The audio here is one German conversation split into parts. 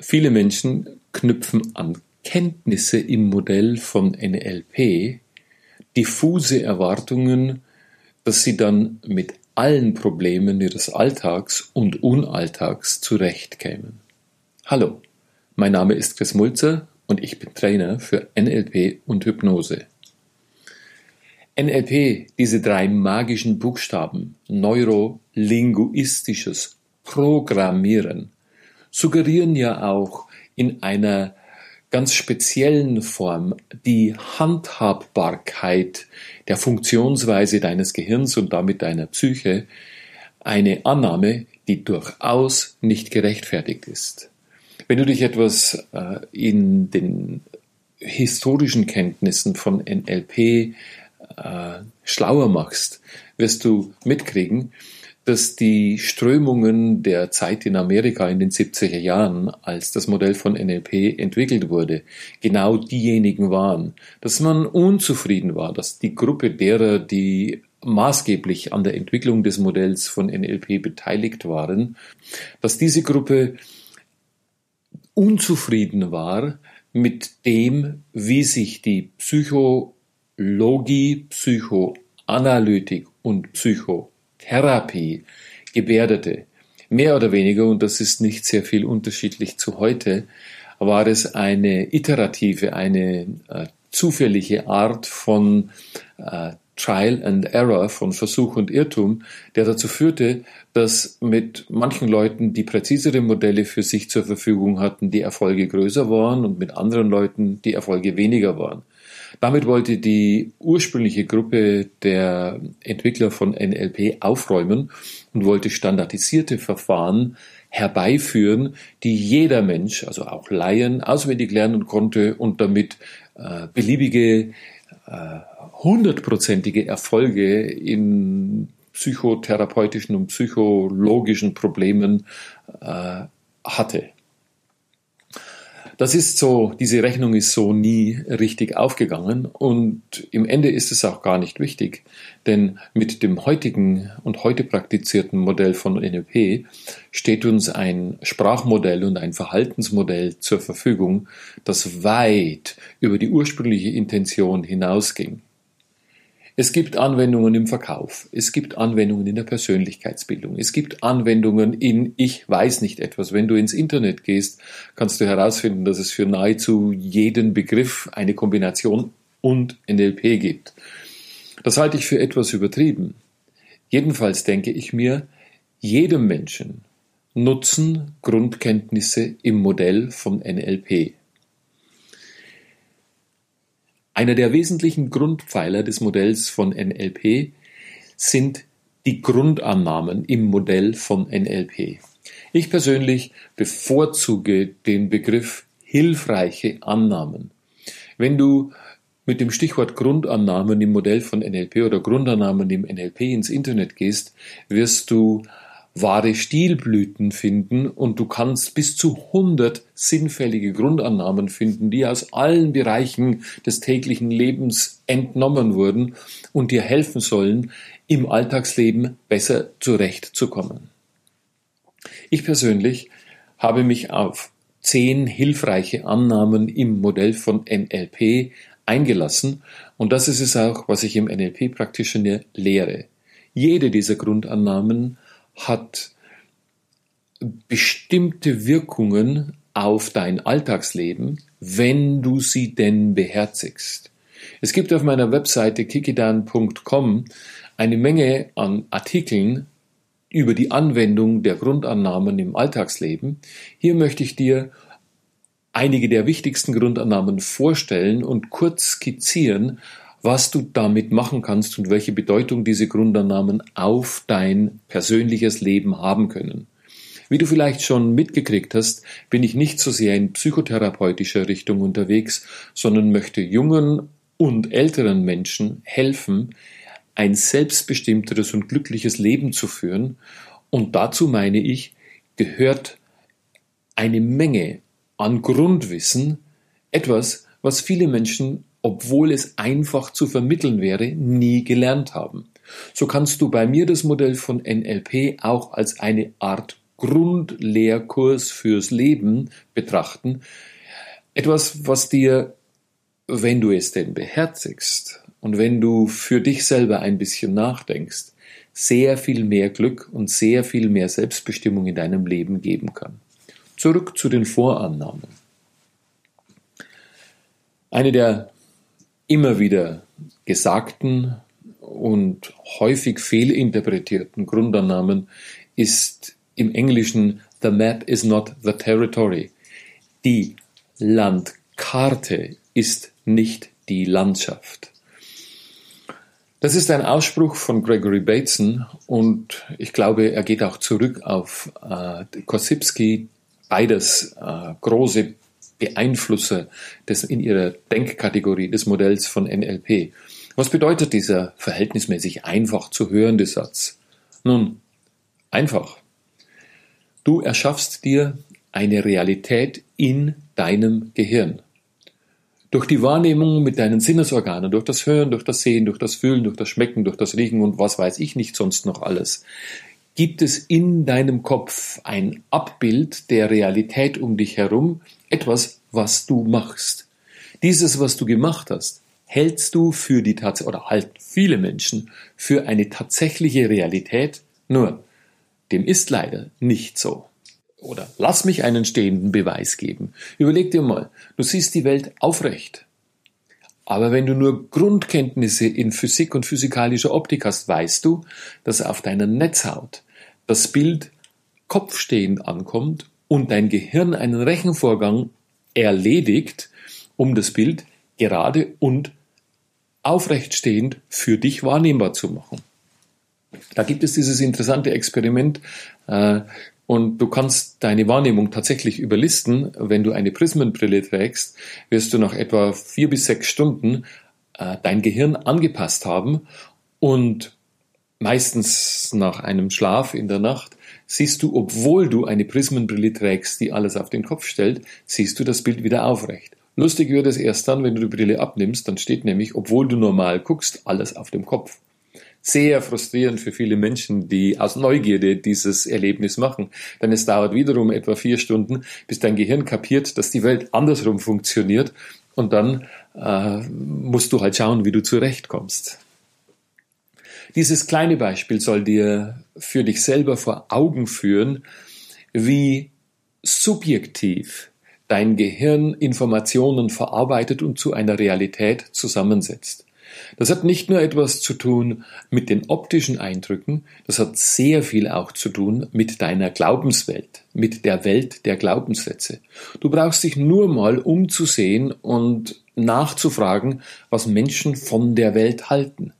Viele Menschen knüpfen an Kenntnisse im Modell von NLP diffuse Erwartungen, dass sie dann mit allen Problemen ihres Alltags und Unalltags zurechtkämen. Hallo, mein Name ist Chris Mulzer und ich bin Trainer für NLP und Hypnose. NLP, diese drei magischen Buchstaben, neurolinguistisches Programmieren, suggerieren ja auch in einer ganz speziellen Form die Handhabbarkeit der Funktionsweise deines Gehirns und damit deiner Psyche, eine Annahme, die durchaus nicht gerechtfertigt ist. Wenn du dich etwas äh, in den historischen Kenntnissen von NLP äh, schlauer machst, wirst du mitkriegen, dass die Strömungen der Zeit in Amerika in den 70er Jahren, als das Modell von NLP entwickelt wurde, genau diejenigen waren, dass man unzufrieden war, dass die Gruppe derer, die maßgeblich an der Entwicklung des Modells von NLP beteiligt waren, dass diese Gruppe unzufrieden war mit dem, wie sich die Psychologie, Psychoanalytik und Psycho Therapie gebärdete. Mehr oder weniger, und das ist nicht sehr viel unterschiedlich zu heute, war es eine iterative, eine äh, zufällige Art von äh, Trial and Error, von Versuch und Irrtum, der dazu führte, dass mit manchen Leuten, die präzisere Modelle für sich zur Verfügung hatten, die Erfolge größer waren und mit anderen Leuten die Erfolge weniger waren. Damit wollte die ursprüngliche Gruppe der Entwickler von NLP aufräumen und wollte standardisierte Verfahren herbeiführen, die jeder Mensch, also auch Laien, auswendig lernen konnte und damit äh, beliebige hundertprozentige Erfolge in psychotherapeutischen und psychologischen Problemen äh, hatte. Das ist so, diese Rechnung ist so nie richtig aufgegangen und im Ende ist es auch gar nicht wichtig, denn mit dem heutigen und heute praktizierten Modell von NLP steht uns ein Sprachmodell und ein Verhaltensmodell zur Verfügung, das weit über die ursprüngliche Intention hinausging. Es gibt Anwendungen im Verkauf, es gibt Anwendungen in der Persönlichkeitsbildung, es gibt Anwendungen in Ich weiß nicht etwas. Wenn du ins Internet gehst, kannst du herausfinden, dass es für nahezu jeden Begriff eine Kombination und NLP gibt. Das halte ich für etwas übertrieben. Jedenfalls denke ich mir, jedem Menschen nutzen Grundkenntnisse im Modell von NLP. Einer der wesentlichen Grundpfeiler des Modells von NLP sind die Grundannahmen im Modell von NLP. Ich persönlich bevorzuge den Begriff hilfreiche Annahmen. Wenn du mit dem Stichwort Grundannahmen im Modell von NLP oder Grundannahmen im NLP ins Internet gehst, wirst du wahre Stilblüten finden und du kannst bis zu 100 sinnfällige Grundannahmen finden, die aus allen Bereichen des täglichen Lebens entnommen wurden und dir helfen sollen, im Alltagsleben besser zurechtzukommen. Ich persönlich habe mich auf zehn hilfreiche Annahmen im Modell von NLP eingelassen und das ist es auch, was ich im NLP Practitioner lehre. Jede dieser Grundannahmen hat bestimmte Wirkungen auf dein Alltagsleben, wenn du sie denn beherzigst. Es gibt auf meiner Webseite kikidan.com eine Menge an Artikeln über die Anwendung der Grundannahmen im Alltagsleben. Hier möchte ich dir einige der wichtigsten Grundannahmen vorstellen und kurz skizzieren, was du damit machen kannst und welche Bedeutung diese Grundannahmen auf dein persönliches Leben haben können. Wie du vielleicht schon mitgekriegt hast, bin ich nicht so sehr in psychotherapeutischer Richtung unterwegs, sondern möchte jungen und älteren Menschen helfen, ein selbstbestimmteres und glückliches Leben zu führen. Und dazu meine ich, gehört eine Menge an Grundwissen, etwas, was viele Menschen obwohl es einfach zu vermitteln wäre, nie gelernt haben. So kannst du bei mir das Modell von NLP auch als eine Art Grundlehrkurs fürs Leben betrachten. Etwas, was dir, wenn du es denn beherzigst und wenn du für dich selber ein bisschen nachdenkst, sehr viel mehr Glück und sehr viel mehr Selbstbestimmung in deinem Leben geben kann. Zurück zu den Vorannahmen. Eine der immer wieder gesagten und häufig fehlinterpretierten Grundannahmen ist im Englischen The map is not the territory. Die Landkarte ist nicht die Landschaft. Das ist ein Ausspruch von Gregory Bateson und ich glaube, er geht auch zurück auf äh, Kossipski, beides äh, große Beeinflusser des, in ihrer Denkkategorie des Modells von NLP. Was bedeutet dieser verhältnismäßig einfach zu hörende Satz? Nun, einfach. Du erschaffst dir eine Realität in deinem Gehirn. Durch die Wahrnehmung mit deinen Sinnesorganen, durch das Hören, durch das Sehen, durch das Fühlen, durch das Schmecken, durch das Riechen und was weiß ich nicht sonst noch alles, gibt es in deinem Kopf ein Abbild der Realität um dich herum, etwas, was du machst. Dieses, was du gemacht hast, hältst du für die Tatsache, oder halten viele Menschen für eine tatsächliche Realität, nur dem ist leider nicht so. Oder lass mich einen stehenden Beweis geben. Überleg dir mal, du siehst die Welt aufrecht. Aber wenn du nur Grundkenntnisse in Physik und physikalischer Optik hast, weißt du, dass auf deiner Netzhaut das Bild kopfstehend ankommt und dein Gehirn einen Rechenvorgang erledigt, um das Bild gerade und aufrechtstehend für dich wahrnehmbar zu machen. Da gibt es dieses interessante Experiment, äh, und du kannst deine Wahrnehmung tatsächlich überlisten. Wenn du eine Prismenbrille trägst, wirst du nach etwa vier bis sechs Stunden äh, dein Gehirn angepasst haben und meistens nach einem Schlaf in der Nacht siehst du, obwohl du eine Prismenbrille trägst, die alles auf den Kopf stellt, siehst du das Bild wieder aufrecht. Lustig wird es erst dann, wenn du die Brille abnimmst, dann steht nämlich, obwohl du normal guckst, alles auf dem Kopf sehr frustrierend für viele Menschen, die aus Neugierde dieses Erlebnis machen. Denn es dauert wiederum etwa vier Stunden, bis dein Gehirn kapiert, dass die Welt andersrum funktioniert. Und dann äh, musst du halt schauen, wie du zurechtkommst. Dieses kleine Beispiel soll dir für dich selber vor Augen führen, wie subjektiv dein Gehirn Informationen verarbeitet und zu einer Realität zusammensetzt. Das hat nicht nur etwas zu tun mit den optischen Eindrücken, das hat sehr viel auch zu tun mit deiner Glaubenswelt, mit der Welt der Glaubenssätze. Du brauchst dich nur mal umzusehen und nachzufragen, was Menschen von der Welt halten.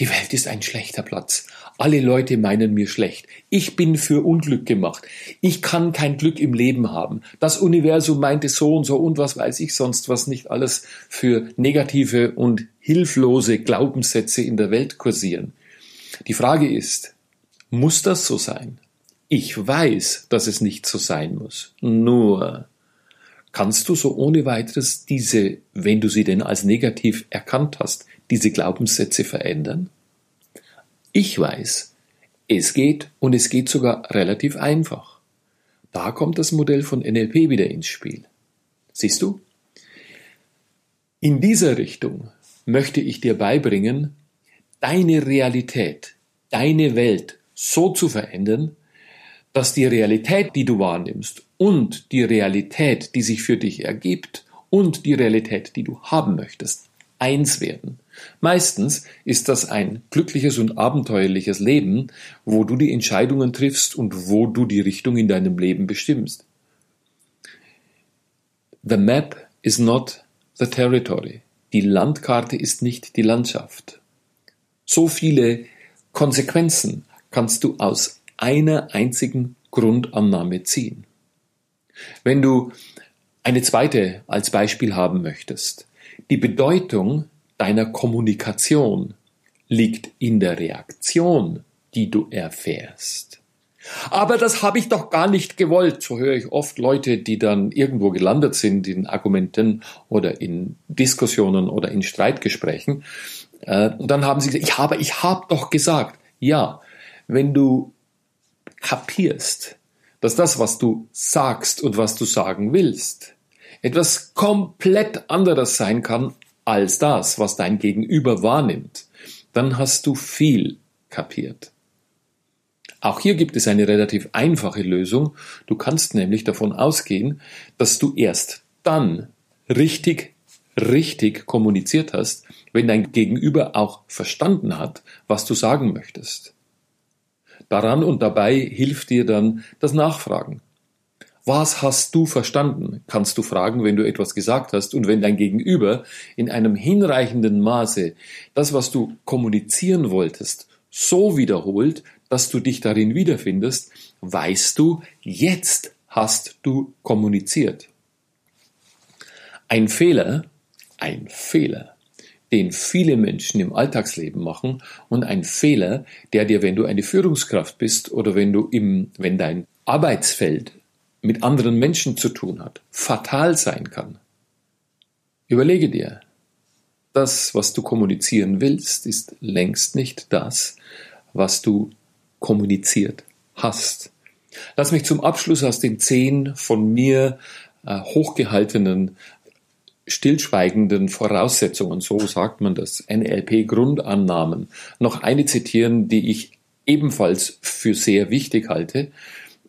Die Welt ist ein schlechter Platz. Alle Leute meinen mir schlecht. Ich bin für Unglück gemacht. Ich kann kein Glück im Leben haben. Das Universum meinte so und so und was weiß ich sonst, was nicht alles für negative und hilflose Glaubenssätze in der Welt kursieren. Die Frage ist, muss das so sein? Ich weiß, dass es nicht so sein muss. Nur, kannst du so ohne weiteres diese, wenn du sie denn als negativ erkannt hast, diese Glaubenssätze verändern? Ich weiß, es geht und es geht sogar relativ einfach. Da kommt das Modell von NLP wieder ins Spiel. Siehst du? In dieser Richtung möchte ich dir beibringen, deine Realität, deine Welt so zu verändern, dass die Realität, die du wahrnimmst und die Realität, die sich für dich ergibt und die Realität, die du haben möchtest, eins werden. Meistens ist das ein glückliches und abenteuerliches Leben, wo du die Entscheidungen triffst und wo du die Richtung in deinem Leben bestimmst. The map is not the territory. Die Landkarte ist nicht die Landschaft. So viele Konsequenzen kannst du aus einer einzigen Grundannahme ziehen. Wenn du eine zweite als Beispiel haben möchtest, die Bedeutung deiner Kommunikation liegt in der Reaktion, die du erfährst. Aber das habe ich doch gar nicht gewollt. So höre ich oft Leute, die dann irgendwo gelandet sind in Argumenten oder in Diskussionen oder in Streitgesprächen. Äh, und dann haben sie gesagt, ich habe, ich habe doch gesagt. Ja, wenn du kapierst, dass das, was du sagst und was du sagen willst, etwas komplett anderes sein kann als das, was dein Gegenüber wahrnimmt, dann hast du viel kapiert. Auch hier gibt es eine relativ einfache Lösung. Du kannst nämlich davon ausgehen, dass du erst dann richtig, richtig kommuniziert hast, wenn dein Gegenüber auch verstanden hat, was du sagen möchtest. Daran und dabei hilft dir dann das Nachfragen. Was hast du verstanden? Kannst du fragen, wenn du etwas gesagt hast und wenn dein Gegenüber in einem hinreichenden Maße das, was du kommunizieren wolltest, so wiederholt, dass du dich darin wiederfindest, weißt du, jetzt hast du kommuniziert. Ein Fehler, ein Fehler, den viele Menschen im Alltagsleben machen und ein Fehler, der dir, wenn du eine Führungskraft bist oder wenn du im, wenn dein Arbeitsfeld mit anderen Menschen zu tun hat, fatal sein kann. Überlege dir, das, was du kommunizieren willst, ist längst nicht das, was du kommuniziert hast. Lass mich zum Abschluss aus den zehn von mir äh, hochgehaltenen, stillschweigenden Voraussetzungen, so sagt man das, NLP-Grundannahmen, noch eine zitieren, die ich ebenfalls für sehr wichtig halte,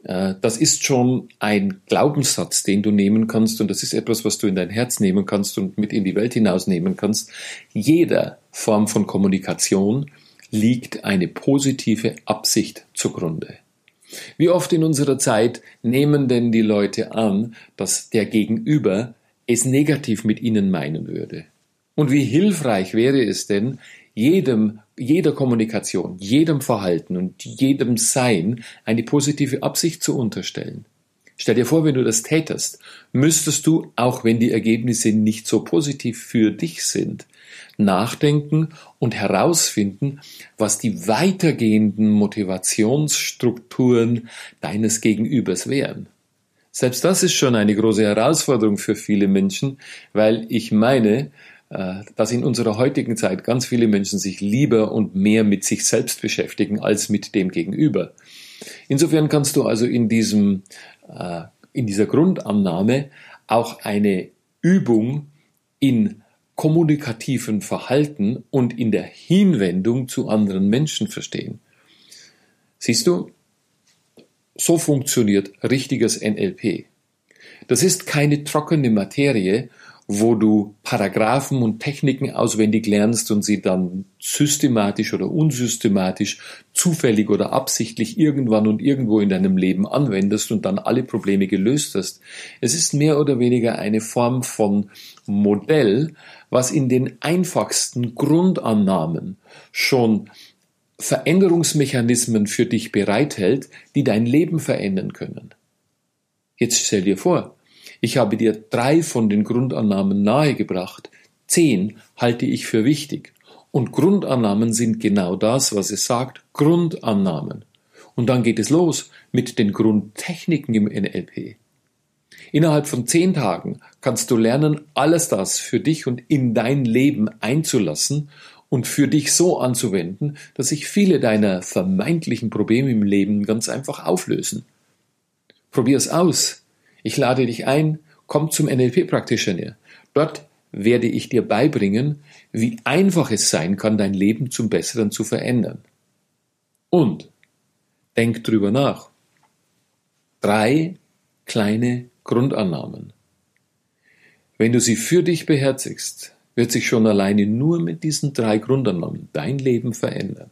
äh, das ist schon ein Glaubenssatz, den du nehmen kannst und das ist etwas, was du in dein Herz nehmen kannst und mit in die Welt hinausnehmen kannst. Jeder Form von Kommunikation liegt eine positive Absicht zugrunde. Wie oft in unserer Zeit nehmen denn die Leute an, dass der Gegenüber es negativ mit ihnen meinen würde? Und wie hilfreich wäre es denn, jedem, jeder Kommunikation, jedem Verhalten und jedem Sein eine positive Absicht zu unterstellen. Stell dir vor, wenn du das tätest, müsstest du, auch wenn die Ergebnisse nicht so positiv für dich sind, nachdenken und herausfinden, was die weitergehenden Motivationsstrukturen deines Gegenübers wären. Selbst das ist schon eine große Herausforderung für viele Menschen, weil ich meine, äh, dass in unserer heutigen Zeit ganz viele Menschen sich lieber und mehr mit sich selbst beschäftigen als mit dem Gegenüber. Insofern kannst du also in diesem, äh, in dieser Grundannahme auch eine Übung in kommunikativen Verhalten und in der Hinwendung zu anderen Menschen verstehen. Siehst du, so funktioniert richtiges NLP. Das ist keine trockene Materie, wo du Paragraphen und Techniken auswendig lernst und sie dann systematisch oder unsystematisch, zufällig oder absichtlich irgendwann und irgendwo in deinem Leben anwendest und dann alle Probleme gelöst hast. Es ist mehr oder weniger eine Form von Modell, was in den einfachsten Grundannahmen schon Veränderungsmechanismen für dich bereithält, die dein Leben verändern können. Jetzt stell dir vor, ich habe dir drei von den Grundannahmen nahegebracht. Zehn halte ich für wichtig. Und Grundannahmen sind genau das, was es sagt, Grundannahmen. Und dann geht es los mit den Grundtechniken im NLP. Innerhalb von zehn Tagen kannst du lernen, alles das für dich und in dein Leben einzulassen und für dich so anzuwenden, dass sich viele deiner vermeintlichen Probleme im Leben ganz einfach auflösen. Probier's aus. Ich lade dich ein, komm zum NLP Practitioner. Dort werde ich dir beibringen, wie einfach es sein kann, dein Leben zum Besseren zu verändern. Und denk drüber nach. Drei kleine Grundannahmen. Wenn du sie für dich beherzigst, wird sich schon alleine nur mit diesen drei Grundannahmen dein Leben verändern.